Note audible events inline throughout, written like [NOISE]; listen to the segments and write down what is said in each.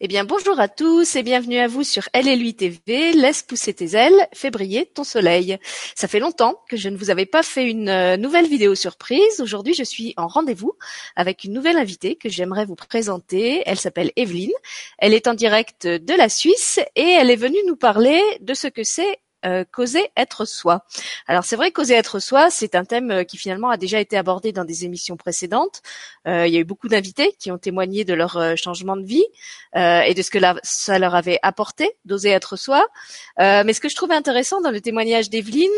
Eh bien, bonjour à tous et bienvenue à vous sur Elle et lui TV. Laisse pousser tes ailes, fais briller ton soleil. Ça fait longtemps que je ne vous avais pas fait une euh, nouvelle vidéo surprise. Aujourd'hui, je suis en rendez-vous avec une nouvelle invitée que j'aimerais vous présenter. Elle s'appelle Evelyne. Elle est en direct de la Suisse et elle est venue nous parler de ce que c'est euh, causer être soi. Alors c'est vrai, causer être soi, c'est un thème euh, qui finalement a déjà été abordé dans des émissions précédentes. Euh, il y a eu beaucoup d'invités qui ont témoigné de leur changement de vie et de ce que ça leur avait apporté d'oser être soi. mais ce que je trouvais intéressant dans le témoignage d'Evelyne,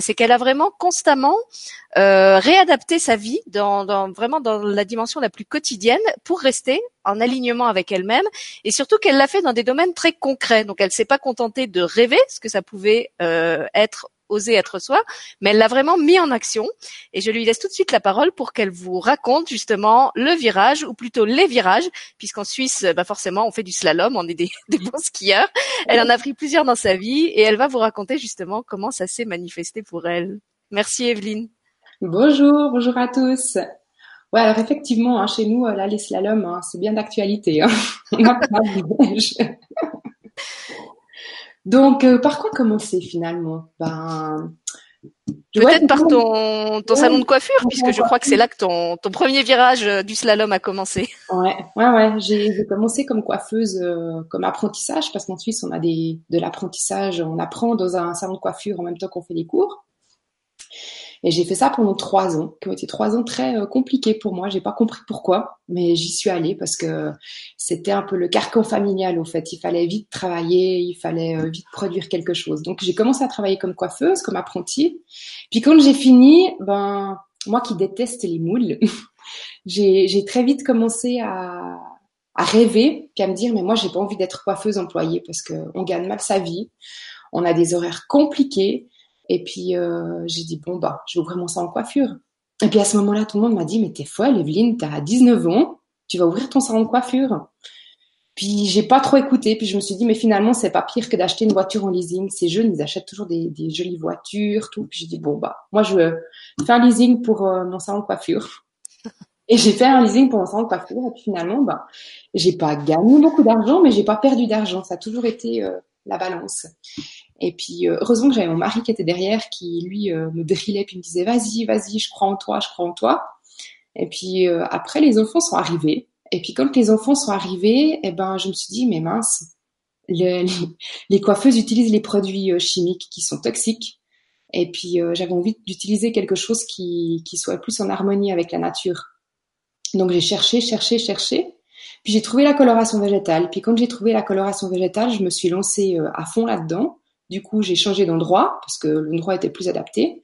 c'est qu'elle a vraiment constamment réadapté sa vie dans, dans, vraiment dans la dimension la plus quotidienne pour rester en alignement avec elle-même et surtout qu'elle l'a fait dans des domaines très concrets. Donc elle s'est pas contentée de rêver ce que ça pouvait euh, être oser être soi, mais elle l'a vraiment mis en action. Et je lui laisse tout de suite la parole pour qu'elle vous raconte justement le virage, ou plutôt les virages, puisqu'en Suisse, bah forcément, on fait du slalom, on est des, [LAUGHS] des, bons skieurs. Elle en a pris plusieurs dans sa vie, et elle va vous raconter justement comment ça s'est manifesté pour elle. Merci Evelyne. Bonjour, bonjour à tous. Ouais, alors effectivement, hein, chez nous, euh, là, les slaloms, hein, c'est bien d'actualité. Hein. [LAUGHS] Donc, euh, par quoi commencer finalement? Ben, Peut-être par ton, ton salon de coiffure, puisque je crois que c'est là que ton, ton premier virage euh, du slalom a commencé. [LAUGHS] Ouais, ouais, ouais. J'ai commencé comme coiffeuse, comme apprentissage, parce qu'en Suisse, on a des, de l'apprentissage, on apprend dans un salon de coiffure en même temps qu'on fait les cours. Et j'ai fait ça pendant trois ans, qui ont été trois ans très euh, compliqués pour moi. J'ai pas compris pourquoi, mais j'y suis allée parce que c'était un peu le carcan familial au fait. Il fallait vite travailler, il fallait euh, vite produire quelque chose. Donc j'ai commencé à travailler comme coiffeuse, comme apprentie. Puis quand j'ai fini, ben moi qui déteste les moules, [LAUGHS] j'ai très vite commencé à, à rêver, puis à me dire mais moi j'ai pas envie d'être coiffeuse employée parce que on gagne mal sa vie, on a des horaires compliqués et puis euh, j'ai dit bon bah je vais ouvrir mon salon de coiffure. Et puis à ce moment-là, tout le monde m'a dit mais t'es folle, Evelyne, t'as 19 ans, tu vas ouvrir ton salon de coiffure. Puis j'ai pas trop écouté, puis je me suis dit mais finalement c'est pas pire que d'acheter une voiture en leasing. Ces jeunes ils achètent toujours des, des jolies voitures, tout. Puis j'ai dit bon bah moi je fais un leasing pour euh, mon salon de coiffure. [LAUGHS] Et j'ai fait un leasing pour mon salon de coiffure. Et puis finalement bah j'ai pas gagné beaucoup d'argent, mais j'ai pas perdu d'argent. Ça a toujours été euh, la balance. Et puis euh, heureusement que j'avais mon mari qui était derrière, qui lui euh, me drillait puis me disait vas-y, vas-y, je crois en toi, je crois en toi. Et puis euh, après les enfants sont arrivés. Et puis quand les enfants sont arrivés, eh ben je me suis dit mais mince, [LAUGHS] les, les, coiffeuses utilisent les produits chimiques qui sont toxiques. Et puis j'avais envie d'utiliser quelque chose qui, qui soit plus en harmonie avec la nature. Donc j'ai cherché, cherché, cherché. Puis j'ai trouvé la coloration végétale. Puis quand j'ai trouvé la coloration végétale, je me suis lancée à fond là-dedans. Du coup, j'ai changé d'endroit parce que l'endroit était plus adapté.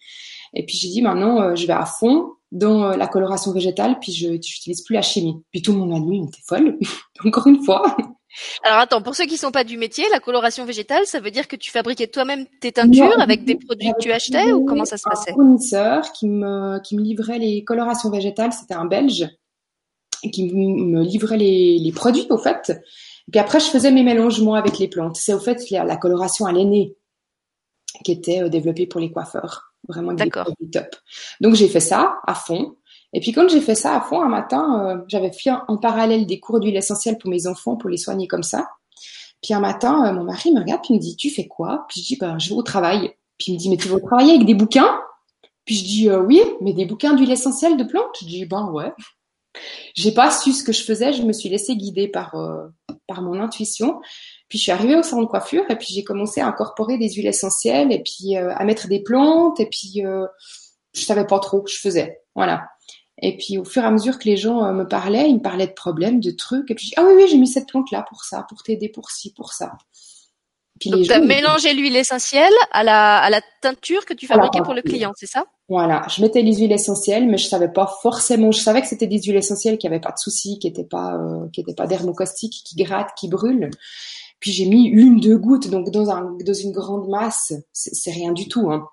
Et puis j'ai dit maintenant, euh, je vais à fond dans euh, la coloration végétale, puis je n'utilise plus la chimie. Puis tout le monde m'a dit, mais t'es folle, [LAUGHS] encore une fois. Alors attends, pour ceux qui sont pas du métier, la coloration végétale, ça veut dire que tu fabriquais toi-même tes teintures avec des produits que tu achetais ou comment ça se passait? Un fournisseur qui me qui me livrait les colorations végétales, c'était un Belge, qui me livrait les, les produits au fait. Et puis après, je faisais mes mélangements avec les plantes. C'est au fait la, coloration à l'aîné qui était euh, développée pour les coiffeurs. Vraiment des produits top. Donc j'ai fait ça à fond. Et puis quand j'ai fait ça à fond, un matin, euh, j'avais fait en parallèle des cours d'huile essentielle pour mes enfants, pour les soigner comme ça. Puis un matin, euh, mon mari me regarde puis me dit, tu fais quoi? Puis je dis, ben, je vais au travail. Puis il me dit, mais tu vas travailler avec des bouquins? Puis je dis, oui, mais des bouquins d'huile essentielle de plantes? Je dis, ben ouais. J'ai pas su ce que je faisais, je me suis laissée guider par euh, par mon intuition. Puis je suis arrivée au salon de coiffure et puis j'ai commencé à incorporer des huiles essentielles et puis euh, à mettre des plantes et puis euh, je savais pas trop que je faisais. Voilà. Et puis au fur et à mesure que les gens me parlaient, ils me parlaient de problèmes, de trucs et puis ah oui oui, j'ai mis cette plante là pour ça, pour t'aider pour ci, pour ça. Puis Donc, tu as mélangé l'huile essentielle à la, à la teinture que tu fabriquais pour le client, c'est ça? Voilà, je mettais les huiles essentielles, mais je savais pas forcément. Je savais que c'était des huiles essentielles qui avaient pas de soucis, qui étaient pas, euh, qui étaient pas dermocaustiques, qui grattent, qui brûlent. Puis j'ai mis une, deux gouttes, donc dans, un, dans une grande masse, c'est rien du tout. Hein.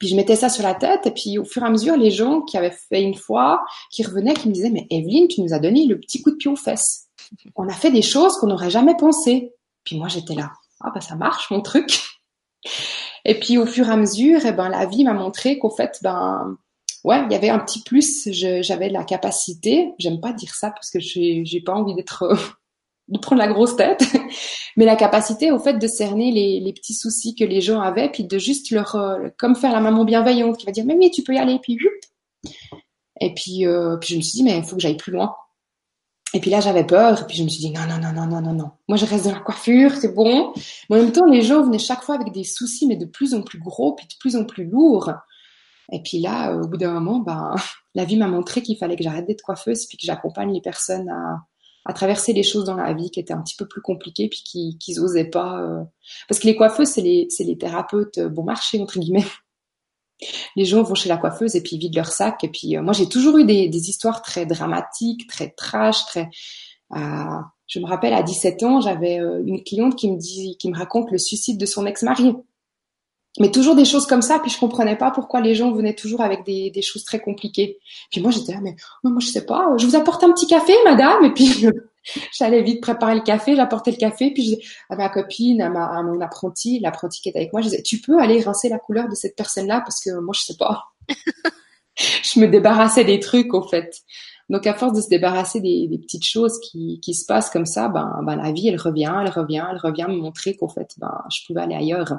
Puis je mettais ça sur la tête, et puis au fur et à mesure, les gens qui avaient fait une fois, qui revenaient, qui me disaient, mais Evelyne, tu nous as donné le petit coup de pied aux fesses. On a fait des choses qu'on n'aurait jamais pensé. Puis moi, j'étais là ah bah ça marche mon truc. Et puis au fur et à mesure, eh ben la vie m'a montré qu'au fait, ben ouais, il y avait un petit plus. J'avais la capacité. J'aime pas dire ça parce que j'ai j'ai pas envie d'être [LAUGHS] de prendre la grosse tête, mais la capacité au fait de cerner les, petits soucis que les gens avaient, puis de juste leur, euh, comme faire la maman bienveillante qui va dire mais tu peux y aller, et puis, euh, puis je me suis dit mais il faut que j'aille plus loin. Et puis là j'avais peur, et puis je me suis dit non non non non non non non, moi je reste dans la coiffure, c'est bon. Mais en même temps les gens venaient chaque fois avec des soucis mais de plus en plus gros, puis de plus en plus lourds. Et puis là, au bout d'un moment, ben, [LAUGHS] la vie m'a montré qu'il fallait que j'arrête d'être coiffeuse, puis que j'accompagne les personnes à, à traverser les choses dans la vie qui étaient un petit peu plus compliquées puis qui qu'ils osaient pas euh... parce que les coiffeuses c'est les les thérapeutes euh, bon marché entre guillemets les gens vont chez la coiffeuse et puis ils vident leur sac et puis euh, moi j'ai toujours eu des, des histoires très dramatiques très trash très euh, je me rappelle à 17 ans j'avais euh, une cliente qui me dit qui me raconte le suicide de son ex-mari. Mais toujours des choses comme ça puis je comprenais pas pourquoi les gens venaient toujours avec des, des choses très compliquées. Puis moi j'étais là mais moi je sais pas je vous apporte un petit café madame et puis j'allais vite préparer le café j'apportais le café puis je, à ma copine à, ma, à mon apprenti l'apprenti qui était avec moi je disais tu peux aller rincer la couleur de cette personne là parce que moi je sais pas [LAUGHS] je me débarrassais des trucs au fait. Donc à force de se débarrasser des, des petites choses qui, qui se passent comme ça ben, ben la vie elle revient elle revient elle revient me montrer qu'en fait ben je pouvais aller ailleurs.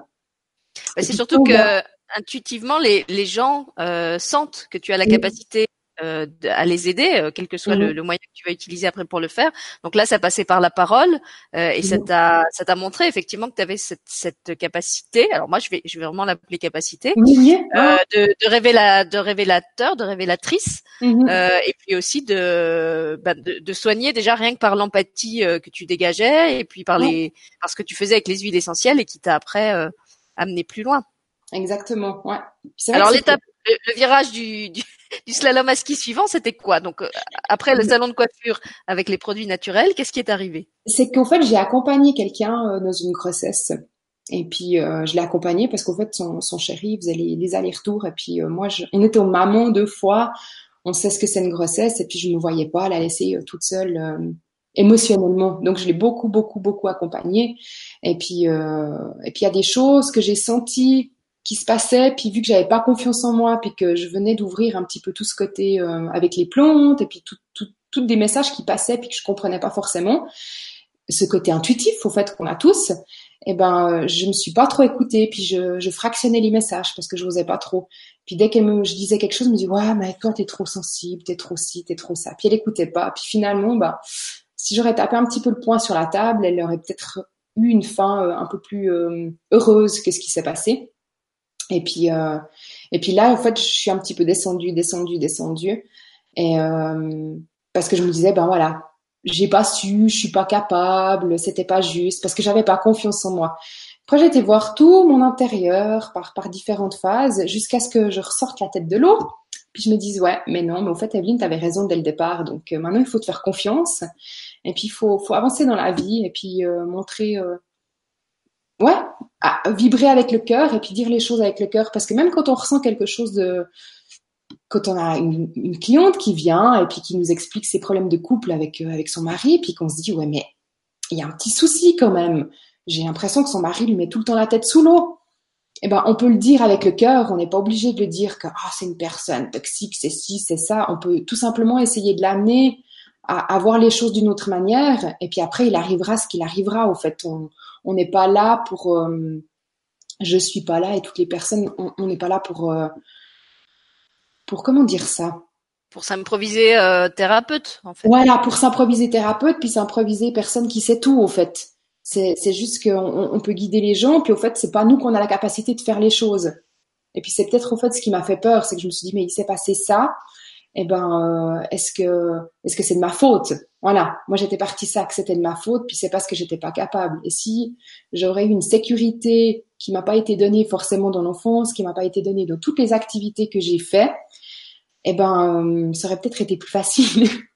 C'est surtout que intuitivement, les, les gens euh, sentent que tu as la capacité euh, à les aider, euh, quel que soit mmh. le, le, moyen que tu vas utiliser après pour le faire. Donc là, ça passait par la parole euh, et mmh. ça t'a ça t'a montré effectivement que tu avais cette, cette capacité. Alors moi, je vais je vais vraiment l'appeler capacité mmh. de, de, révéla, de révélateur, de révélatrice, et puis aussi de, bah, de, de soigner déjà rien que par l'empathie que tu dégageais et puis par les par ce que tu faisais avec les huiles essentielles et qui t'a après amener plus loin. Exactement, ouais. Alors l'étape, le, le, virage du, du, du, slalom à ski suivant, c'était quoi? Donc euh, après le salon de coiffure avec les produits naturels, qu'est-ce qui est arrivé? C'est qu'en fait j'ai accompagné quelqu'un euh, dans une grossesse. Et puis euh, je l'ai accompagné parce qu'en fait son, son chéri faisait les, les allers-retours. Et puis euh, moi je, on était aux mamans deux fois, on sait ce que c'est une grossesse. Et puis je ne me voyais pas la laisser toute seule émotionnellement. Donc je l'ai beaucoup beaucoup beaucoup accompagné et puis et puis il y a des choses que j'ai senties qui se passaient puis vu que j'avais pas confiance en moi puis que je venais d'ouvrir un petit peu tout ce côté euh, avec les plantes et puis tout, tout, tout des messages qui passaient puis que je comprenais pas forcément ce côté intuitif au fait qu'on a tous eh ben je me suis pas trop écoutée puis je, je fractionnais les messages parce que je n'osais pas trop. Puis dès qu'elle me je disais quelque chose elle me dit ouais mais toi t'es trop sensible t'es trop ci t'es trop ça. Puis elle écoutait pas. Puis finalement bah si j'aurais tapé un petit peu le poing sur la table, elle aurait peut-être eu une fin euh, un peu plus euh, heureuse que ce qui s'est passé. Et puis, euh, et puis là, en fait, je suis un petit peu descendue, descendue, descendue, et euh, parce que je me disais, ben voilà, j'ai pas su, je suis pas capable, c'était pas juste, parce que j'avais pas confiance en moi. Après, j'ai été voir tout mon intérieur par par différentes phases, jusqu'à ce que je ressorte la tête de l'eau. Puis je me dis ouais, mais non, mais en fait, Evelyne, tu avais raison dès le départ. Donc maintenant, il faut te faire confiance. Et puis il faut, faut avancer dans la vie et puis euh, montrer, euh, ouais, à, vibrer avec le cœur et puis dire les choses avec le cœur. Parce que même quand on ressent quelque chose de, quand on a une, cliente qui vient et puis qui nous explique ses problèmes de couple avec euh, avec son mari, puis qu'on se dit ouais mais il y a un petit souci quand même. J'ai l'impression que son mari lui met tout le temps la tête sous l'eau. Eh ben, on peut le dire avec le cœur. On n'est pas obligé de le dire que ah, c'est une personne toxique, c'est ci, c'est ça. On peut tout simplement essayer de l'amener à, à, voir les choses d'une autre manière. Et puis après, il arrivera ce qu'il arrivera. Au fait, on n'est pas là pour. Euh, je suis pas là et toutes les personnes, on n'est pas là pour. Euh, pour comment dire ça? Pour s'improviser euh, thérapeute, en fait. Voilà, pour s'improviser thérapeute, puis s'improviser personne qui sait tout, au fait. C'est, c'est juste qu'on on peut guider les gens, puis au fait, c'est pas nous qu'on a la capacité de faire les choses. Et puis c'est peut-être au fait ce qui m'a fait peur, c'est que je me suis dit mais il s'est passé ça, eh ben euh, est-ce que est-ce que c'est de ma faute? Voilà, moi j'étais partie ça que c'était de ma faute, puis c'est parce que j'étais pas capable. Et si j'aurais eu une sécurité qui m'a pas été donnée forcément dans l'enfance, qui m'a pas été donnée dans toutes les activités que j'ai fait, eh ben euh, ça aurait peut-être été plus facile. [LAUGHS]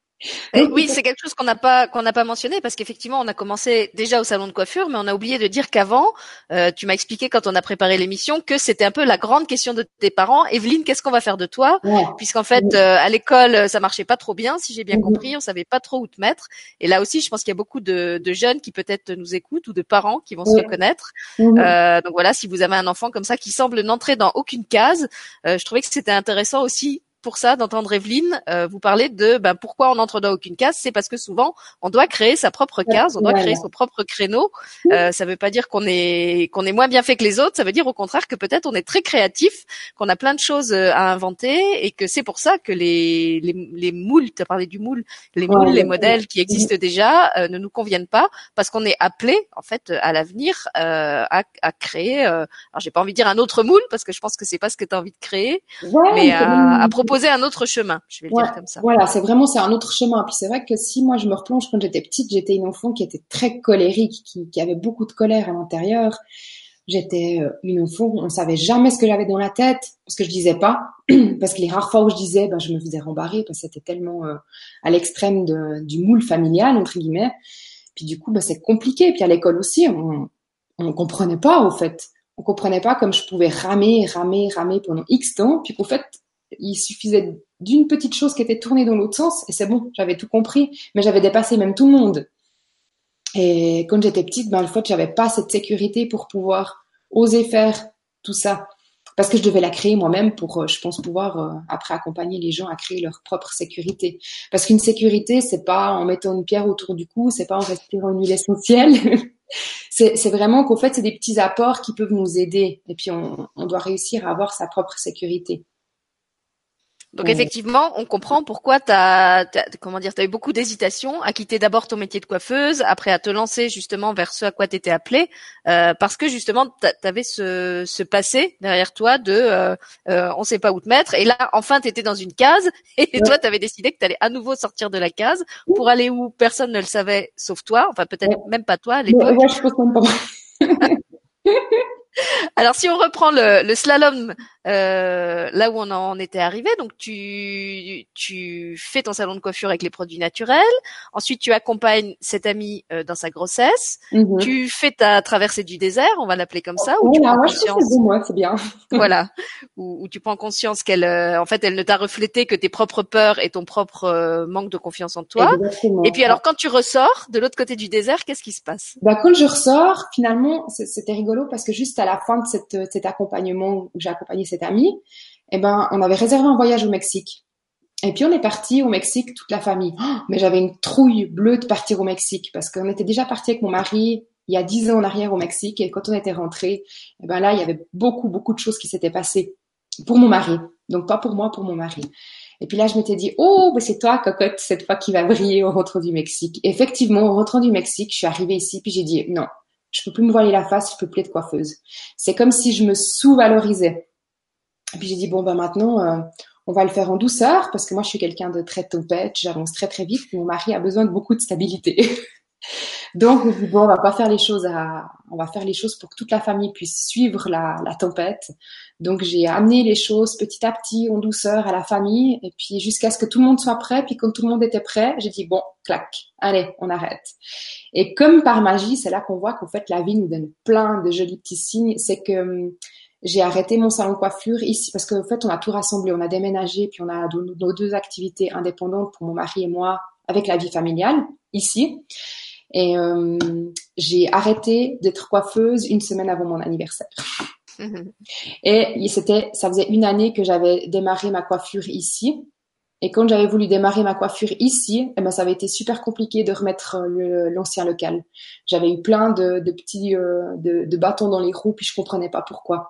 oui, c'est quelque chose qu'on n'a pas qu'on n'a pas mentionné parce qu'effectivement on a commencé déjà au salon de coiffure, mais on a oublié de dire qu'avant, euh, tu m'as expliqué quand on a préparé l'émission que c'était un peu la grande question de tes parents. Evelyne, qu'est-ce qu'on va faire de toi? Ouais. Puisqu'en fait euh, à l'école ça marchait pas trop bien, si j'ai bien mmh. compris, on savait pas trop où te mettre. Et là aussi, je pense qu'il y a beaucoup de, de, jeunes qui peut-être nous écoutent ou de parents qui vont se reconnaître. Mmh. Euh, donc voilà, si vous avez un enfant comme ça qui semble n'entrer dans aucune case, euh, je trouvais que c'était intéressant aussi pour ça d'entendre Evelyne euh, vous parler de ben, pourquoi on n'entre dans aucune case. C'est parce que souvent, on doit créer sa propre case, on doit créer son propre créneau. Euh, ça veut pas dire qu'on est qu'on est moins bien fait que les autres. Ça veut dire au contraire que peut-être on est très créatif, qu'on a plein de choses euh, à inventer et que c'est pour ça que les les, les moules, tu as parlé du moule, les moules, les modèles qui existent déjà euh, ne nous conviennent pas parce qu'on est appelé en fait à l'avenir à, à créer. alors j'ai pas envie de dire un autre moule parce que je pense que c'est pas ce que tu as envie de créer, mais à, à, proposer un autre chemin. Je vais le dire comme ça. Voilà, c'est vraiment c'est un autre chemin. Puis c'est vrai que si moi je me replonge quand j'étais petite, j'étais une enfant qui était très colérique, qui, qui avait beaucoup de colère à l'intérieur. J'étais euh, une enfant, on savait jamais ce que j'avais dans la tête parce que je disais pas, [CLEARS THROAT] parce que les rares fois où je disais, ben je me faisais rembarrer parce que c'était tellement euh, à l'extrême du moule familial entre guillemets. Puis du coup, ben, c'est compliqué. Puis à l'école aussi, on on comprenait pas au fait on comprenait pas comme je pouvais ramer, ramer, ramer pendant X temps, puis qu'en fait, il suffisait d'une petite chose qui était tournée dans l'autre sens, et c'est bon, j'avais tout compris, mais j'avais dépassé même tout le monde. Et quand j'étais petite, ben, le fait, j'avais pas cette sécurité pour pouvoir oser faire tout ça. Parce que je devais la créer moi-même pour, euh, je pense, pouvoir euh, après accompagner les gens à créer leur propre sécurité. Parce qu'une sécurité, c'est pas en mettant une pierre autour du cou, c'est pas en respirant une huile essentielle. [LAUGHS] c'est vraiment qu'au fait, c'est des petits apports qui peuvent nous aider. Et puis, on, on doit réussir à avoir sa propre sécurité. Donc effectivement, on comprend pourquoi tu as, comment dire, tu as eu beaucoup d'hésitation à quitter d'abord ton métier de coiffeuse, après à te lancer justement vers ce à quoi tu étais appelée, euh, parce que justement tu avais ce, ce, passé derrière toi de euh, euh, on sait pas où te mettre, et là enfin tu étais dans une case, [LAUGHS] et toi tu avais décidé que tu allais à nouveau sortir de la case pour aller où personne ne le savait sauf toi, enfin peut-être même pas toi à l'époque. [LAUGHS] Alors si on reprend le, le slalom euh, là où on en était arrivé. Donc tu tu fais ton salon de coiffure avec les produits naturels. Ensuite tu accompagnes cette amie euh, dans sa grossesse. Mhm. Tu fais ta traversée du désert, on va l'appeler comme ça. Où tu prends conscience. c'est bien. [LAUGHS] voilà, où, tu prends conscience qu'elle, euh, en fait, elle ne t'a reflété que tes propres peurs et ton propre euh, manque de confiance en toi. Et puis alors quand tu ressors de l'autre côté du désert, qu'est-ce qui se passe? Bah quand je ressors, finalement, c'était rigolo parce que juste à la fin de cette, cet accompagnement où j'ai accompagné cette amie, eh ben, on avait réservé un voyage au Mexique. Et puis on est parti au Mexique toute la famille. Oh, mais j'avais une trouille bleue de partir au Mexique parce qu'on était déjà parti avec mon mari il y a dix ans en arrière au Mexique et quand on était rentré, eh ben là il y avait beaucoup beaucoup de choses qui s'étaient passées pour mon mari, donc pas pour moi, pour mon mari. Et puis là je m'étais dit oh ben c'est toi cocotte cette fois qui va briller au rentrant du Mexique. effectivement au rentrant du Mexique, je suis arrivée ici puis j'ai dit non, je peux plus me voiler la face, je peux plus être coiffeuse. C'est comme si je me sous-valorisais. Et puis j'ai dit bon ben maintenant euh, on va le faire en douceur parce que moi je suis quelqu'un de très tempête, j'avance très très vite. Mon mari a besoin de beaucoup de stabilité. [LAUGHS] Donc on bon on va pas faire les choses à, on va faire les choses pour que toute la famille puisse suivre la, la tempête. Donc j'ai amené les choses petit à petit en douceur à la famille et puis jusqu'à ce que tout le monde soit prêt. Puis quand tout le monde était prêt, j'ai dit bon clac, allez on arrête. Et comme par magie, c'est là qu'on voit qu'en fait la vie nous donne plein de jolis petits signes. C'est que hum, j'ai arrêté mon salon de coiffure ici parce qu'en fait, on a tout rassemblé. On a déménagé, puis on a nos deux activités indépendantes pour mon mari et moi avec la vie familiale ici. Et euh, j'ai arrêté d'être coiffeuse une semaine avant mon anniversaire. Et c'était, ça faisait une année que j'avais démarré ma coiffure ici. Et quand j'avais voulu démarrer ma coiffure ici, eh ben, ça avait été super compliqué de remettre euh, l'ancien local. J'avais eu plein de, de petits euh, de, de, bâtons dans les roues, puis je comprenais pas pourquoi.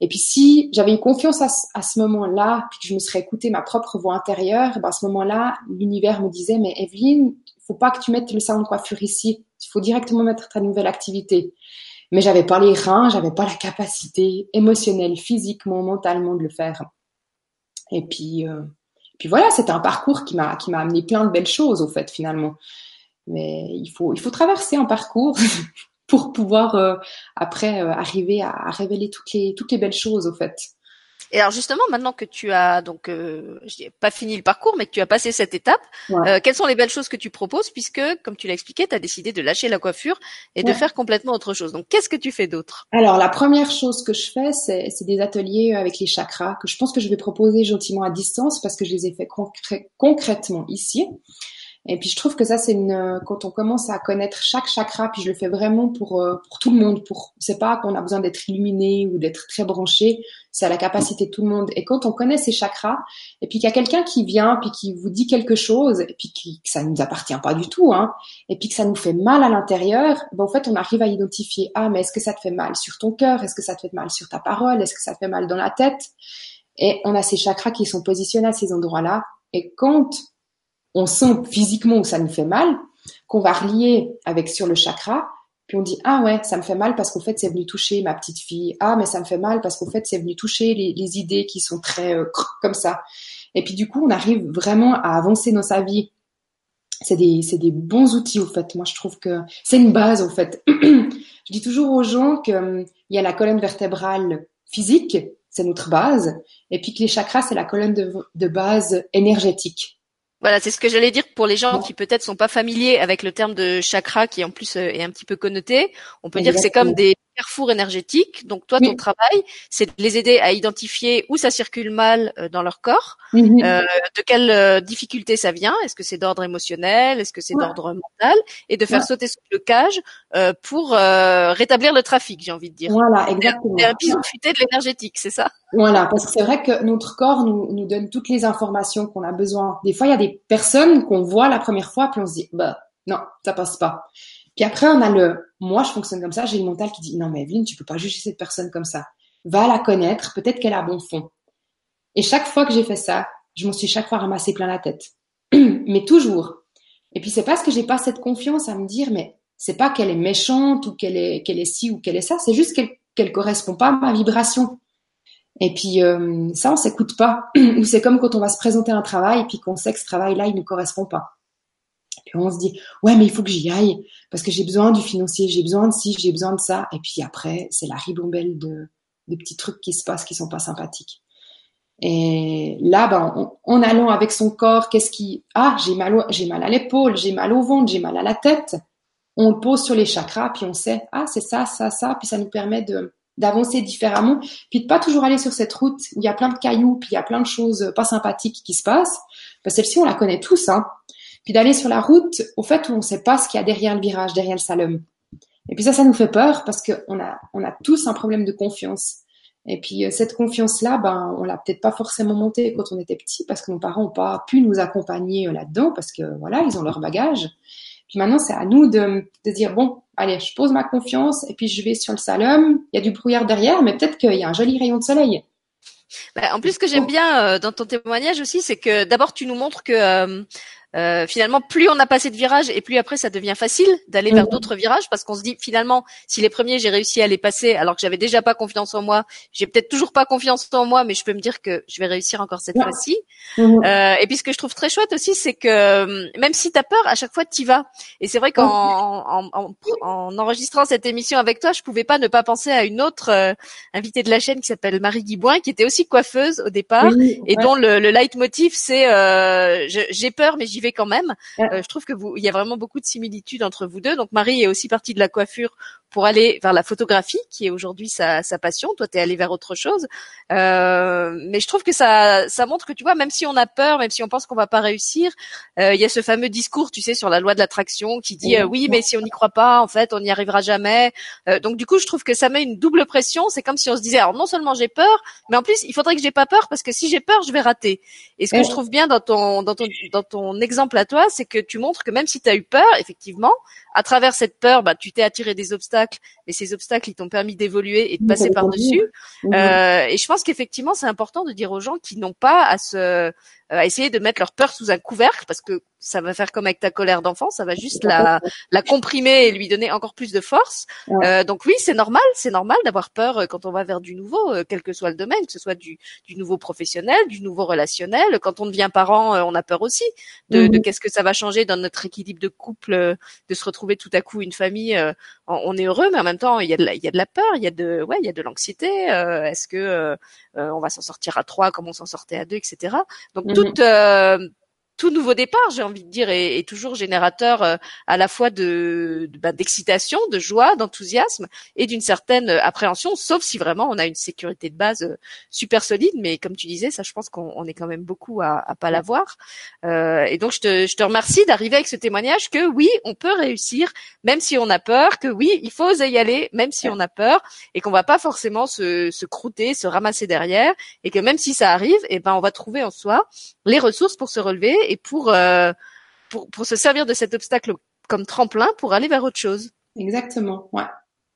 Et puis si j'avais eu confiance à, à ce moment-là, puis que je me serais écouté ma propre voix intérieure, eh ben, à ce moment-là, l'univers me disait mais Evelyne, faut pas que tu mettes le salon de coiffure ici. Il faut directement mettre ta nouvelle activité. Mais j'avais pas les reins, j'avais pas la capacité émotionnelle, physiquement, mentalement de le faire. Et puis euh, puis voilà, c'était un parcours qui m'a qui m'a amené plein de belles choses au fait finalement. Mais il faut il faut traverser un parcours [LAUGHS] pour pouvoir euh, après euh, arriver à, à, révéler toutes les toutes les belles choses au fait. Et alors justement, maintenant que tu as donc euh, je pas fini le parcours, mais que tu as passé cette étape, euh, quelles sont les belles choses que tu proposes puisque, comme tu l'as expliqué, tu as décidé de lâcher la coiffure et de faire complètement autre chose. Donc qu'est-ce que tu fais d'autre? Alors la première chose que je fais, c'est, des ateliers avec les chakras que je pense que je vais proposer gentiment à distance parce que je les ai fait concrètement ici. Et puis je trouve que ça c'est une quand on commence à connaître chaque chakra, puis je le fais vraiment pour euh, pour tout le monde. Pour c'est pas qu'on a besoin d'être illuminé ou d'être très branché, c'est à la capacité de tout le monde. Et quand on connaît ces chakras, et puis qu'il y a quelqu'un qui vient puis qui vous dit quelque chose, et puis qui, que ça ne nous appartient pas du tout, hein, et puis que ça nous fait mal à l'intérieur, ben en fait on arrive à identifier ah mais est-ce que ça te fait mal sur ton cœur, est-ce que ça te fait mal sur ta parole, est-ce que ça te fait mal dans la tête? Et on a ces chakras qui sont positionnés à ces endroits-là. Et quand on sent physiquement où ça nous fait mal, qu'on va relier avec sur le chakra, puis on dit ah ouais ça me fait mal parce qu'au fait c'est venu toucher ma petite fille. Ah mais ça me fait mal parce qu'au fait c'est venu toucher les, idées qui sont très euh, comme ça. Et puis du coup on arrive vraiment à avancer dans sa vie. C'est des c'est des bons outils au fait. Moi je trouve que c'est une base au fait. [CLEARS THROAT] Je dis toujours aux gens que hum, y a la colonne vertébrale physique c'est notre base et puis que les chakras c'est la colonne de base énergétique voilà, c'est ce que j'allais dire pour les gens qui peut-être sont pas familiers avec le terme de chakra qui en plus euh, est un petit peu connoté. On peut dire que c'est comme des carrefour énergétique. Donc toi, ton travail, c'est de les aider à identifier où ça circule mal euh, dans leur corps, mhm. euh, de quelle euh, difficulté ça vient. Est-ce que c'est d'ordre émotionnel? Est-ce que c'est d'ordre mental? Et de faire sauter ce blocage euh, pour rétablir le trafic, j'ai envie de dire. Voilà, exactement. C'est un bison futé de l'énergétique, c'est ça? Voilà, parce que c'est vrai que notre corps nous, nous donne toutes les informations qu'on a besoin. Des fois, il y a des personnes qu'on voit la première fois, puis on se dit, bah non, ça passe pas. Puis après, on a le, moi, je fonctionne comme ça, j'ai le mental qui dit, non, mais Evelyne, tu peux pas juger cette personne comme ça. Va la connaître, peut-être qu'elle a bon fond. Et chaque fois que j'ai fait ça, je m'en suis chaque fois ramassé plein la tête. [CLEARS THROAT] mais toujours. Et puis c'est parce que j'ai pas cette confiance à me dire, mais c'est pas qu'elle est méchante ou qu'elle est, qu'elle est ci ou qu'elle est ça, c'est juste qu'elle, qu'elle correspond pas à ma vibration. Et puis euh, ça, on s'écoute pas. [CLEARS THROAT] Ou c'est comme quand on va se présenter un travail et puis qu'on sait que ce travail-là, il ne correspond pas. Puis on se dit, ouais, mais il faut que j'y aille parce que j'ai besoin du financier, j'ai besoin de ci, j'ai besoin de ça. Et puis après, c'est la ribambelle de, de petits trucs qui se passent qui sont pas sympathiques. Et là, ben, en allant avec son corps, qu'est-ce qui, ah, j'ai mal, j'ai mal à l'épaule, j'ai mal au ventre, j'ai mal à la tête. On le pose sur les chakras, puis on sait, ah, c'est ça, ça, ça, puis ça nous permet de, d'avancer différemment, puis de pas toujours aller sur cette route où il y a plein de cailloux, puis il y a plein de choses pas sympathiques qui se passent. Que celle-ci, on la connaît tous, hein puis d'aller sur la route au fait où on ne sait pas ce qu'il y a derrière le virage, derrière le slalom. Et puis ça, ça nous fait peur parce qu'on a, on a tous un problème de confiance. Et puis euh, cette confiance-là, ben, on l'a peut-être pas forcément montée quand on était petit parce que nos parents n'ont pas pu nous accompagner euh, là-dedans parce que voilà, ils ont leur bagage. Puis maintenant, c'est à nous de, de dire bon, allez, je pose ma confiance et puis je vais sur le slalom. Il y a du brouillard derrière, mais peut-être qu'il y a un joli rayon de soleil. Bah, en plus, ce que j'aime bien euh, dans ton témoignage aussi, c'est que d'abord tu nous montres que euh, finalement, plus on a passé de virages et plus après ça devient facile d'aller vers mhm. d'autres virages parce qu'on se dit finalement, si les premiers j'ai réussi à les passer alors que j'avais déjà pas confiance en moi, j'ai peut-être toujours pas confiance en moi, mais je peux me dire que je vais réussir encore cette fois-ci. Mhm. Euh, et puis ce que je trouve très chouette aussi, c'est que euh, même si tu as peur, à chaque fois tu y vas. Et c'est vrai qu'en en, en, en, enregistrant cette émission avec toi, je pouvais pas ne pas penser à une autre euh, invitée de la chaîne qui s'appelle Marie Guiboin, qui était aussi coiffeuse au départ et dont le, le leitmotiv c'est j'ai peur mais j'y quand même. Euh, je trouve que vous, il y a vraiment beaucoup de similitudes entre vous deux. Donc Marie est aussi partie de la coiffure pour aller vers la photographie, qui est aujourd'hui sa, sa, passion. Toi, tu es allé vers autre chose. Euh, mais je trouve que ça, ça montre que tu vois, même si on a peur, même si on pense qu'on va pas réussir, euh, il y a ce fameux discours, tu sais, sur la loi de l'attraction, qui dit euh, oui, mais si on n'y croit pas, en fait, on n'y arrivera jamais. Euh, donc du coup, je trouve que ça met une double pression. C'est comme si on se disait, alors non seulement j'ai peur, mais en plus, il faudrait que j'ai pas peur parce que si j'ai peur, je vais rater. Et ce que je trouve bien dans ton, dans ton, dans ton exemple à toi, c'est que tu montres que même si tu as eu peur, effectivement, à travers cette peur, bah, tu t'es attiré des obstacles, mais ces obstacles, ils t'ont permis d'évoluer et de passer par-dessus. Euh, et je pense qu'effectivement, c'est important de dire aux gens qui n'ont pas à se euh, à essayer de mettre leur peur sous un couvercle parce que ça va faire comme avec ta colère d'enfant, ça va juste la, la comprimer et lui donner encore plus de force. Euh, donc oui, c'est normal, c'est normal d'avoir peur euh, quand on va vers du nouveau, euh, quel que soit le domaine, que ce soit du, du nouveau professionnel, du nouveau relationnel. Quand on devient parent, on a peur aussi de, de mhm. qu'est-ce que ça va changer dans notre équilibre de couple, de se retrouver tout à coup une famille. on est heureux, mais en même temps, il y a de la, il y a de la peur, il y a de, ouais, il y a de l'anxiété. Est-ce que on va s'en sortir à trois comme on s'en sortait à deux, etc. Donc Mhm. toute euh, tout nouveau départ, j'ai envie de dire, est, toujours générateur euh, à la fois de, bah, d'excitation, de joie, d'enthousiasme et d'une certaine appréhension, sauf si vraiment on a une sécurité de base euh, super solide. Mais comme tu disais, ça, je pense qu'on est quand même beaucoup à, à pas l'avoir. Euh, et donc, je te, je te remercie d'arriver avec ce témoignage que oui, on peut réussir, même si on a peur, que oui, il faut oser y aller, même si on a peur, et qu'on va pas forcément se, se croûter, se ramasser derrière, et que même si ça arrive, et eh ben, on va trouver en soi les ressources pour se relever et pour, euh, pour, pour se servir de cet obstacle comme tremplin pour aller vers autre chose. Exactement, ouais.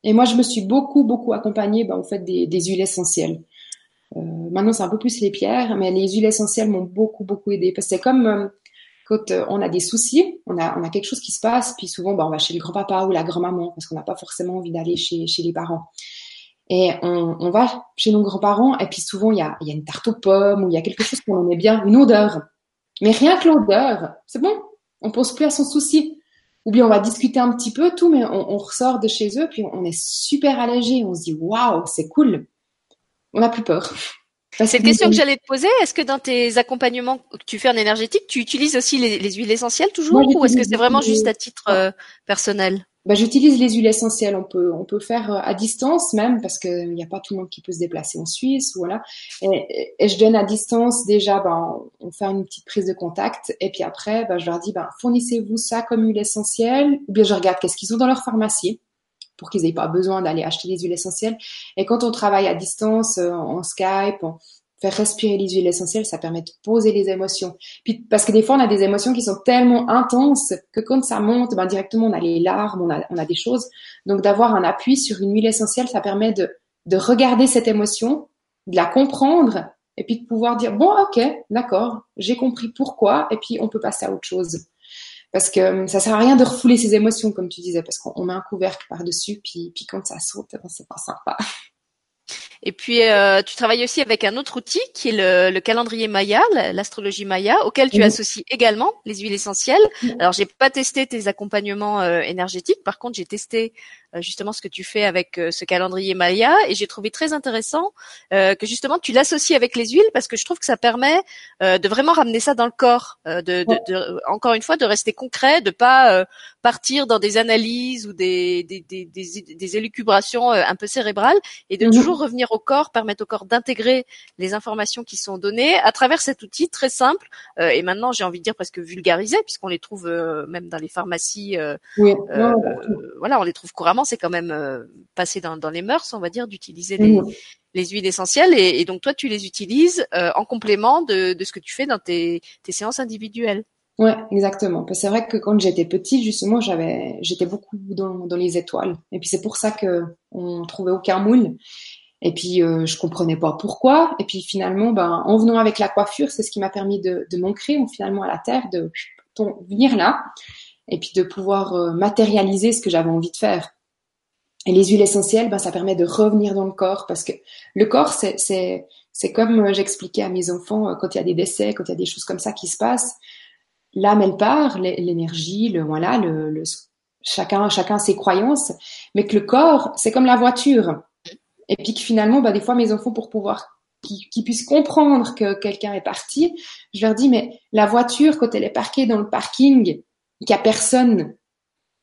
Et moi, je me suis beaucoup, beaucoup accompagnée bah, en fait des, huiles essentielles. Euh, maintenant, c'est un peu plus les pierres, mais les huiles essentielles m'ont beaucoup, beaucoup aidé. Parce que c'est comme euh, quand on a des soucis, on a, on a quelque chose qui se passe, puis souvent, bah, on va chez le grand-papa ou la grand-maman, parce qu'on n'a pas forcément envie d'aller chez, chez les parents. Et on, on va chez nos grands-parents, et puis souvent, il y a, y a une tarte aux pommes, ou il y a quelque chose qu'on aimait bien, une odeur. Mais rien que l'odeur, c'est bon, on pense plus à son souci. Ou bien on va discuter un petit peu, tout, mais on, on ressort de chez eux, puis on est super allégé, on se dit waouh, c'est cool. On n'a plus peur. [LAUGHS] C'est une question que j'allais te poser. Est-ce que dans tes accompagnements que tu fais en énergétique, tu utilises aussi les, les huiles essentielles toujours, ou est-ce que c'est vraiment juste à titre euh, personnel? Bah, j'utilise les huiles essentielles. On peut, on peut faire euh, à distance même parce qu'il n'y a pas tout le monde qui peut se déplacer en Suisse, voilà. Et, et je donne à distance déjà, ben, on fait une petite prise de contact et puis après, ben, je leur dis, ben, fournissez-vous ça comme huile essentielle ou bien je regarde qu'est-ce qu'ils ont dans leur pharmacie pour qu'ils n'aient pas besoin d'aller acheter les huiles essentielles. Et quand on travaille à distance, euh, en Skype, faire respirer les huiles essentielles, ça permet de poser les émotions. Puis parce que des fois, on a des émotions qui sont tellement intenses que quand ça monte, ben, directement, on a les larmes, on a, on a des choses. Donc d'avoir un appui sur une huile essentielle, ça permet de, de regarder cette émotion, de la comprendre, et puis de pouvoir dire, bon, ok, d'accord, j'ai compris pourquoi, et puis on peut passer à autre chose. Parce que hum, ça sert à rien de refouler ses émotions, comme tu disais, parce qu'on met un couvercle par-dessus, puis, puis quand ça saute, ben, c'est pas sympa. [LAUGHS] Et puis, euh, tu travailles aussi avec un autre outil qui est le, calendrier Maya, l'astrologie Maya, auquel tu associes également les huiles essentielles. Alors, j'ai pas testé tes accompagnements euh, énergétiques. Par contre, j'ai testé justement ce que tu fais avec ce calendrier Maya et j'ai trouvé très intéressant que justement tu l'associes avec les huiles parce que je trouve que ça permet de vraiment ramener ça dans le corps, de, de, de, encore une fois, de rester concret, de pas partir dans des analyses ou des, des, des, des, élucubrations un peu cérébrales et de mhm. toujours revenir au corps, permettre au corps d'intégrer les informations qui sont données à travers cet outil très simple euh, et maintenant j'ai envie de dire presque vulgarisé puisqu'on les trouve euh, même dans les pharmacies. Euh, voilà, on les trouve couramment. C'est quand même passé dans, dans, les mœurs, on va dire, d'utiliser les, les, huiles essentielles et, et, donc toi tu les utilises en complément de, de, ce que tu fais dans tes, tes séances individuelles. Ouais, exactement. C'est vrai que quand j'étais petite, justement, j'avais, j'étais beaucoup dans, dans, les étoiles. Et puis c'est pour ça que on trouvait aucun moule. Et puis euh, je comprenais pas pourquoi. Et puis finalement, ben, en venant avec la coiffure, c'est ce qui m'a permis de, de m'ancrer finalement à la terre, de venir là, et puis de pouvoir euh, matérialiser ce que j'avais envie de faire. Et les huiles essentielles, ben, ça permet de revenir dans le corps parce que le corps, c'est c'est comme euh, j'expliquais à mes enfants quand il y a des décès, quand il y a des choses comme ça qui se passent. L'âme, elle part, l'énergie, le voilà, le, le chacun chacun ses croyances, mais que le corps, c'est comme la voiture et puis que finalement, bah, des fois, mes enfants, pour pouvoir qu'ils puissent comprendre que quelqu'un est parti, je leur dis, mais la voiture, quand elle est parquée dans le parking, qu'il n'y a personne,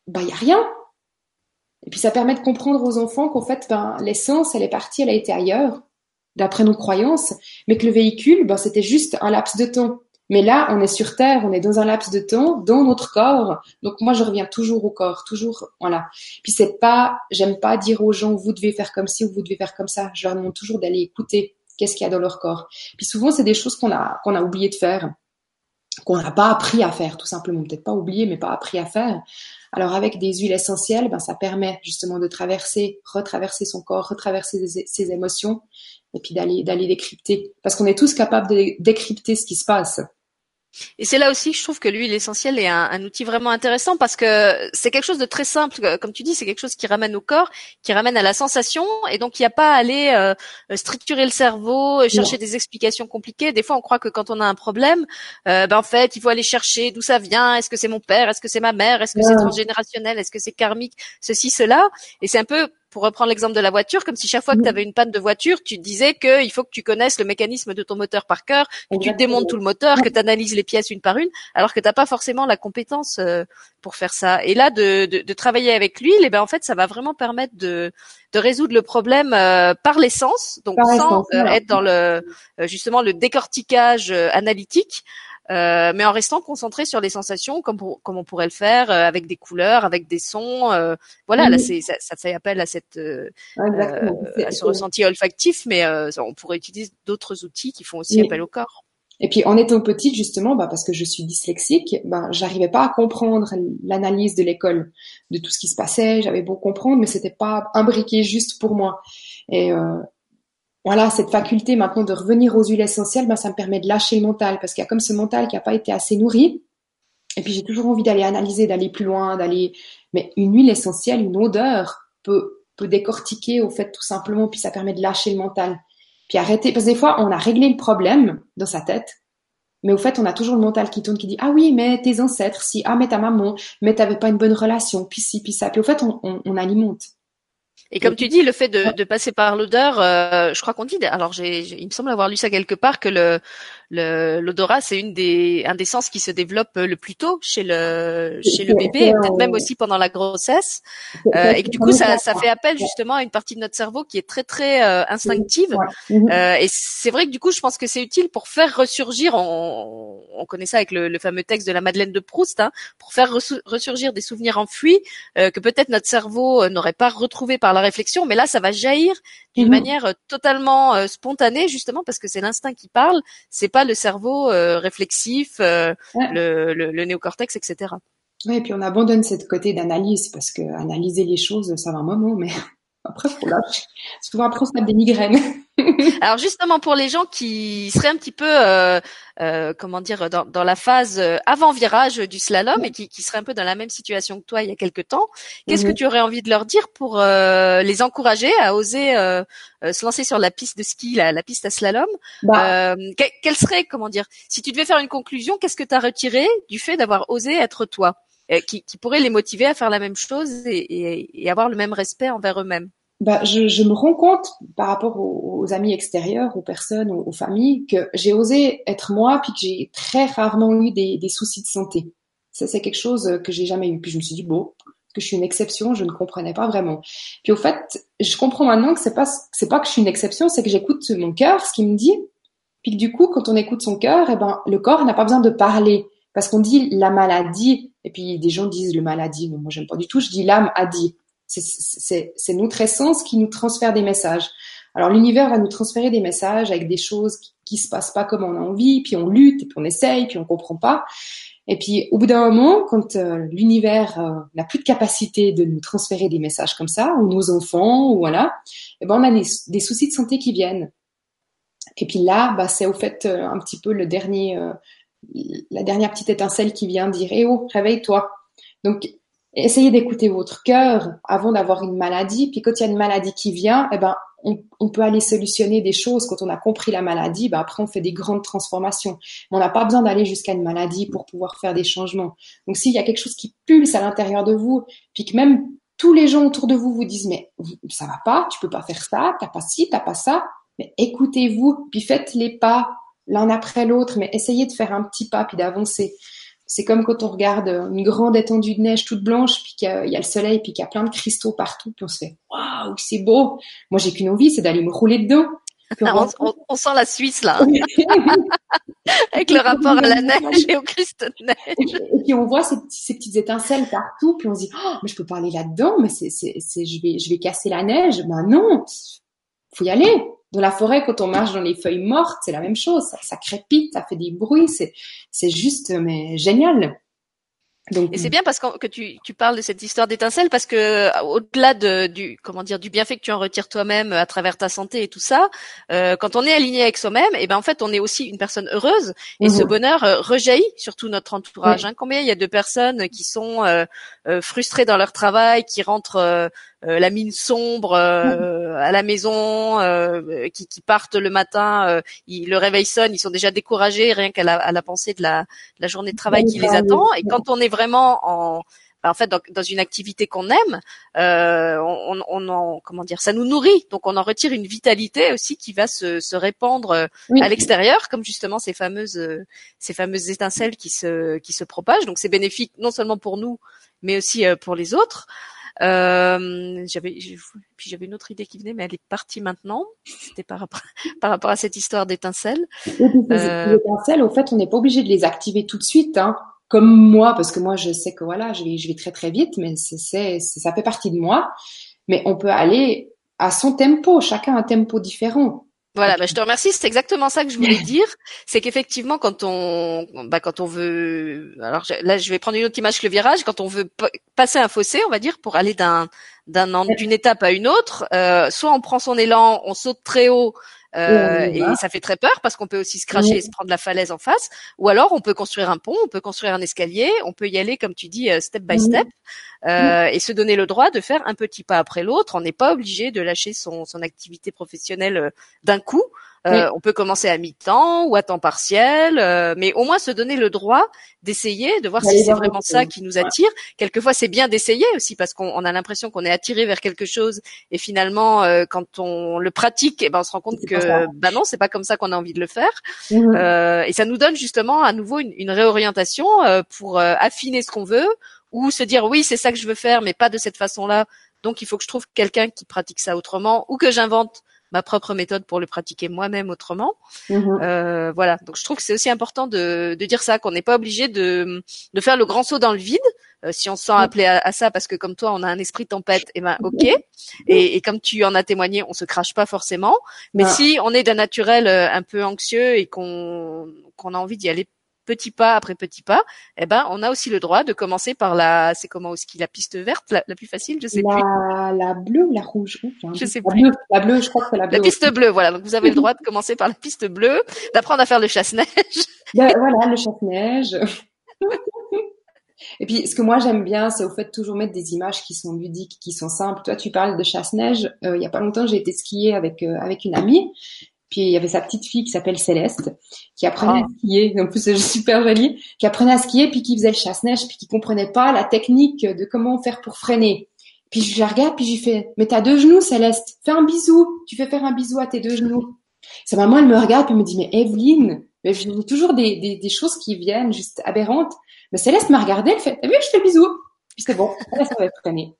bah, il n'y a rien. Et puis ça permet de comprendre aux enfants qu'en fait, ben, l'essence, elle est partie, elle a été ailleurs, d'après nos croyances, mais que le véhicule, ben, c'était juste un laps de temps. Mais là, on est sur Terre, on est dans un laps de temps, dans notre corps. Donc moi, je reviens toujours au corps, toujours, voilà. Puis c'est pas, j'aime pas dire aux gens, vous devez faire comme ci ou vous devez faire comme ça. Je leur demande toujours d'aller écouter qu'est-ce qu'il y a dans leur corps. Puis souvent, c'est des choses qu'on a, qu'on a oublié de faire, qu'on n'a pas appris à faire, tout simplement. Peut-être pas oublié, mais pas appris à faire. Alors avec des huiles essentielles, ben ça permet justement de traverser, retraverser son corps, retraverser ses émotions, et puis d'aller d'aller décrypter. Parce qu'on est tous capables de décrypter ce qui se passe. Et c'est là aussi que je trouve que l'huile essentielle est un, outil vraiment intéressant parce que c'est quelque chose de très simple, comme tu dis, c'est quelque chose qui ramène au corps, qui ramène à la sensation, et donc il n'y a pas à aller euh, structurer le cerveau, euh, chercher des explications compliquées. Des fois, on croit que quand on a un problème, euh, ben en fait, il faut aller chercher d'où ça vient. Est-ce que c'est mon père? Est-ce que c'est ma mère? Est-ce que c'est transgénérationnel? Est-ce que c'est karmique? Ceci, cela. Et c'est un peu pour reprendre l'exemple de la voiture, comme si chaque fois que tu avais une panne de voiture, tu disais qu'il faut que tu connaisses le mécanisme de ton moteur par cœur, que tu démontes tout le moteur, que tu analyses les pièces une par une, alors que t'as pas forcément la compétence euh, pour faire ça. Et là, de, de, de travailler avec l'huile, et eh ben en fait, ça va vraiment permettre de, de résoudre le problème euh, par l'essence, donc sans euh, être dans le justement le décortiquage analytique. Euh, mais en restant concentré sur les sensations, comme, comme on pourrait le faire euh, avec des couleurs, avec des sons. Euh, voilà, là, c'est, ça, ça, fait appel à cette à ce ressenti olfactif, mais on pourrait utiliser d'autres outils qui font aussi appel au corps. Et puis en étant petite justement, bah, parce que je suis dyslexique, bah, j'arrivais pas à comprendre l'analyse de l'école, de tout ce qui se passait. J'avais beau comprendre, mais c'était pas imbriqué juste pour moi. Et euh, voilà, cette faculté maintenant de revenir aux huiles essentielles, ben, ça me permet de lâcher le mental parce qu'il y a comme ce mental qui n'a pas été assez nourri. Et puis j'ai toujours envie d'aller analyser, d'aller plus loin, d'aller. Mais une huile essentielle, une odeur peut peut décortiquer au fait tout simplement, puis ça permet de lâcher le mental. Puis arrêter, parce que des fois on a réglé le problème dans sa tête, mais au fait on a toujours le mental qui tourne, qui dit ah oui mais tes ancêtres, si ah mais ta maman, mais t'avais pas une bonne relation, puis si puis ça, puis au fait on, on, on alimente. Et comme tu dis, le fait de, de passer par l'odeur, euh, je crois qu'on dit. Alors, j'ai, il me semble avoir lu ça quelque part que le l'odorat c'est une des un des sens qui se développe le plus tôt chez le chez le bébé, peut-être même aussi pendant la grossesse, euh, et que du coup ça ça fait appel justement à une partie de notre cerveau qui est très très euh, instinctive. Mhm. Euh, et c'est vrai que du coup, je pense que c'est utile pour faire ressurgir. On, on connaît ça avec le, le, fameux texte de la Madeleine de Proust, hein, pour faire ressurgir des souvenirs enfouis que peut-être notre cerveau n'aurait pas retrouvé par la réflexion, mais là, ça va jaillir d'une mhm. manière euh, totalement euh, spontanée, justement parce que c'est l'instinct qui parle, c'est pas le cerveau euh, réflexif, le, le, néocortex, etc. Oui, et puis on abandonne cette côté d'analyse parce que analyser les choses, ça va un moment, mais [LAUGHS] après, faut lâcher. Souvent après, on se met des migraines. [LAUGHS] Alors justement pour les gens qui seraient un petit peu, euh, euh, comment dire, dans, dans, la phase euh, avant virage du slalom et qui, qui seraient un peu dans la même situation que toi il y a quelque temps, qu'est-ce que mhm. tu aurais envie de leur dire pour euh, les encourager à oser euh, euh, se lancer sur la piste de ski, la, la piste à slalom bah. Quelle serait, comment dire, si tu devais faire une conclusion, qu'est-ce que tu as retiré du fait d'avoir osé être toi qui, qui, pourrait les motiver à faire la même chose et, et, et avoir le même respect envers eux-mêmes? Bah, je, je, me rends compte par rapport aux, amis extérieurs, aux personnes, aux, familles, que j'ai osé être moi, puis que j'ai très rarement eu des, des soucis de santé. Ça, c'est quelque chose que j'ai jamais eu. Puis je me suis dit, bon, que je suis une exception, je ne comprenais pas vraiment. Puis au fait, je comprends maintenant que c'est pas, c'est pas que je suis une exception, c'est que j'écoute mon cœur, ce qu'il me dit. Puis que du coup, quand on écoute son cœur, eh ben, le corps n'a pas besoin de parler. Parce qu'on dit la maladie, et puis des gens disent le maladie, mais moi j'aime pas du tout, je dis l'âme a dit. C'est notre essence qui nous transfère des messages. Alors l'univers va nous transférer des messages avec des choses qui, qui se passent pas comme on a envie, puis on lutte, puis on essaye, puis on comprend pas. Et puis au bout d'un moment, quand euh, l'univers euh, n'a plus de capacité de nous transférer des messages comme ça, ou nos enfants, ou voilà, et eh ben on a des, des, soucis de santé qui viennent. Et puis là, bah, c'est au fait euh, un petit peu le dernier, la dernière petite étincelle qui vient dire "Eh oh, réveille-toi." Donc essayez d'écouter votre cœur avant d'avoir une maladie. Puis quand il y a une maladie qui vient, eh ben, on, peut aller solutionner des choses. Quand on a compris la maladie, ben après on fait des grandes transformations. Mais on n'a pas besoin d'aller jusqu'à une maladie pour pouvoir faire des changements. Donc s'il y a quelque chose qui pulse à l'intérieur de vous, puis que même tous les gens autour de vous vous disent mais ça va pas, tu peux pas faire ça, t'as pas ci, t'as pas ça, mais écoutez-vous, puis faites les pas l'un après l'autre, mais essayez de faire un petit pas puis d'avancer c'est comme quand on regarde une grande étendue de neige toute blanche, puis qu'il y, a le soleil, puis qu'il y a plein de cristaux partout, puis on se fait waouh, c'est beau. Moi, j'ai qu'une envie, c'est d'aller me rouler dedans. on, sent la Suisse là, [LAUGHS] avec le rapport à la [LAUGHS] neige et aux cristaux de neige. Et puis on voit ces, petites étincelles partout, puis on se dit oh, mais je peux pas aller là-dedans, mais c'est, c'est, je vais, je vais casser la neige. Ben non, faut y aller. Dans la forêt, quand on marche dans les feuilles mortes, c'est la même chose. Ça, crépite, ça fait des bruits. C'est, c'est juste, mais génial. Donc, et c'est bien parce que, tu, tu, parles de cette histoire d'étincelle parce que au-delà de, du comment dire du bienfait que tu en retires toi-même à travers ta santé et tout ça, euh, quand on est aligné avec soi-même, et eh ben en fait on est aussi une personne heureuse et ce mhm. bonheur euh, rejaillit sur tout notre entourage. Hein. Combien il y a de personnes qui sont euh, euh frustrées dans leur travail, qui rentrent euh, euh, la mine sombre euh, à la maison, euh, qui, qui, partent le matin, le réveil sonne, ils sont déjà découragés rien qu'à la, à la pensée de la, la journée de travail qui les attend. Et quand on est vraiment en bah, en fait, dans, dans, une activité qu'on aime, euh, on, on, en, comment dire, ça nous nourrit. Donc, on en retire une vitalité aussi qui va se, se répandre euh, à l'extérieur, comme justement ces fameuses, euh, ces fameuses étincelles qui se, qui se propagent. Donc, c'est bénéfique non seulement pour nous, mais aussi euh, pour les autres. Euh, j'avais puis j'avais une autre idée qui venait, mais elle est partie maintenant. C'était par rapport [LAUGHS] par rapport à cette histoire d'étincelles. Euh... Les étincelles, au fait, on n'est pas obligé de les activer tout de suite, hein. Comme moi, parce que moi, je sais que voilà, je vais je vais très très vite, mais c'est ça fait partie de moi. Mais on peut aller à son tempo, chacun a un tempo différent. Voilà, bah, je te remercie. C'est exactement ça que je voulais [LAUGHS] dire. C'est qu'effectivement, quand on, bah, quand on veut, alors là, je vais prendre une autre image que le virage. Quand on veut passer un fossé, on va dire, pour aller d'un, d'un, d'une étape à une autre, euh, soit on prend son élan, on saute très haut euh, et ça fait très peur parce qu'on peut aussi se cracher et se prendre la falaise en face. Ou alors on peut construire un pont, on peut construire un escalier, on peut y aller comme tu dis euh, step by step euh, et se donner le droit de faire un petit pas après l'autre. On n'est pas obligé de lâcher son, son activité professionnelle d'un coup. Euh, on peut commencer à mi-temps ou à temps partiel, euh, mais au moins se donner le droit d'essayer, de voir si c'est vraiment ça qui nous attire. Quelquefois, c'est bien d'essayer aussi parce qu'on a l'impression qu'on est attiré vers quelque chose et finalement, euh, quand on le pratique, eh ben, on se rend compte que bah non, c'est pas comme ça qu'on a envie de le faire. Mmh et ça nous donne justement à nouveau une, une réorientation pour affiner ce qu'on veut ou se dire oui, c'est ça que je veux faire, mais pas de cette façon-là. Donc, il faut que je trouve quelqu'un qui pratique ça autrement ou que j'invente ma propre méthode pour le pratiquer moi-même autrement. Mhm. Euh, voilà. Donc je trouve que c'est aussi important de, de dire ça, qu'on n'est pas obligé de, de faire le grand saut dans le vide. Euh, si on se sent appelé à, ça parce que comme toi on a un esprit tempête, et eh ben ok. Et, et, comme tu en as témoigné, on se crache pas forcément. Mais si on est d'un naturel euh, un peu anxieux et qu'on qu'on a envie d'y aller petit pas après petit pas, eh ben, on a aussi le droit de commencer par la, c'est comment au ski, la piste verte, la, plus facile, je sais la, plus. La bleue ou la rouge? Je sais la plus. Bleue, la bleue, je crois que c'est la bleue. La piste bleue, voilà. Donc vous avez le droit de [LAUGHS] commencer par la piste bleue, d'apprendre à faire le chasse-neige. Ben, voilà, le chasse-neige. [LAUGHS] Et puis, ce que moi j'aime bien, c'est au fait de toujours mettre des images qui sont ludiques, qui sont simples. Toi, tu parles de chasse-neige. Euh, il y a pas longtemps, j'ai été skier avec euh, avec une amie puis il y avait sa petite fille qui s'appelle Céleste, qui apprenait à ah. skier. En plus, c'est super jolie. Qui apprenait à skier, puis qui faisait le chasse-neige, puis qui comprenait pas la technique de comment faire pour freiner. Puis je la regarde, puis je lui fais, mais t'as deux genoux, Céleste. Fais un bisou. Tu fais faire un bisou à tes deux genoux. Sa maman, elle me regarde, puis elle me dit, mais Evelyne, mais dis toujours des, des, des, choses qui viennent juste aberrantes. Mais Céleste m'a regardé, elle fait, t'as vu, je fais le bisou. Puis c'est bon, Céleste va freiner.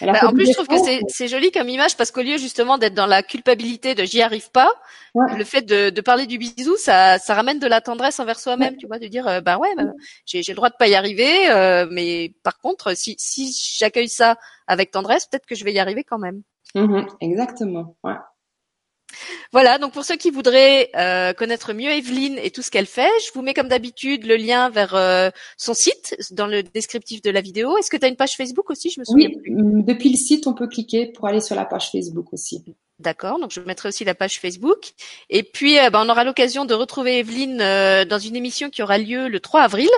Bah, en plus, je trouve que c'est joli comme image parce qu'au lieu justement d'être dans la culpabilité de j'y arrive pas, le fait de, de, parler du bisou, ça, ça ramène de la tendresse envers soi-même, tu vois, de dire euh, bah ouais, bah, j'ai le droit de pas y arriver, euh, mais par contre, si, si j'accueille ça avec tendresse, peut-être que je vais y arriver quand même. Mmh exactement. Ouais. Voilà, donc pour ceux qui voudraient euh, connaître mieux Evelyne et tout ce qu'elle fait, je vous mets comme d'habitude le lien vers euh, son site dans le descriptif de la vidéo. Est-ce que tu as une page Facebook aussi? Je me souviens oui, mm, depuis le site, on peut cliquer pour aller sur la page Facebook aussi. D'accord, donc je mettrai aussi la page Facebook. Et puis, euh, ben, on aura l'occasion de retrouver Evelyne dans une émission qui aura lieu le 3 avril.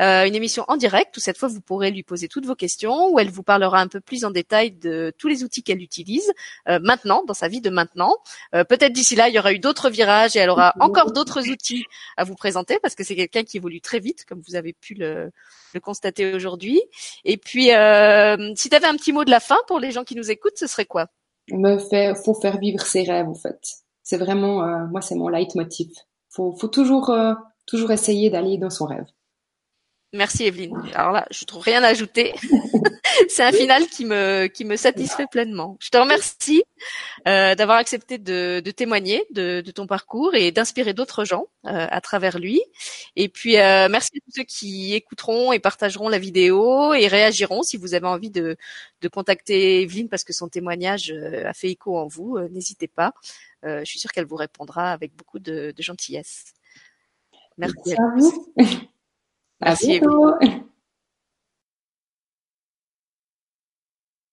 Euh, une émission en direct où cette fois vous pourrez lui poser toutes vos questions, où elle vous parlera un peu plus en détail de tous les outils qu'elle utilise euh, maintenant, dans sa vie de maintenant. Euh, peut-être d'ici là, il y aura eu d'autres virages et elle aura encore d'autres outils à vous présenter parce que c'est quelqu'un qui évolue très vite, comme vous avez pu le, le constater aujourd'hui. Et puis, si tu avais un petit mot de la fin pour les gens qui nous écoutent, ce serait quoi? Me fait, faut faire vivre ses rêves en fait. C'est vraiment, moi, c'est mon leitmotiv. Faut, faut toujours, toujours essayer d'aller dans son rêve. Merci Evelyne. Alors là, je trouve rien à ajouter. [LAUGHS] c'est un final qui me qui me satisfait pleinement. Je te remercie euh, d'avoir accepté de, de témoigner de, de, ton parcours et d'inspirer d'autres gens euh, à travers lui. Et puis euh, merci à tous ceux qui écouteront et partageront la vidéo et réagiront si vous avez envie de, de contacter Evelyne parce que son témoignage euh, a fait écho en vous. Euh, n'hésitez pas. je suis sûre qu'elle vous répondra avec beaucoup de, de gentillesse. Merci, à vous. Merci.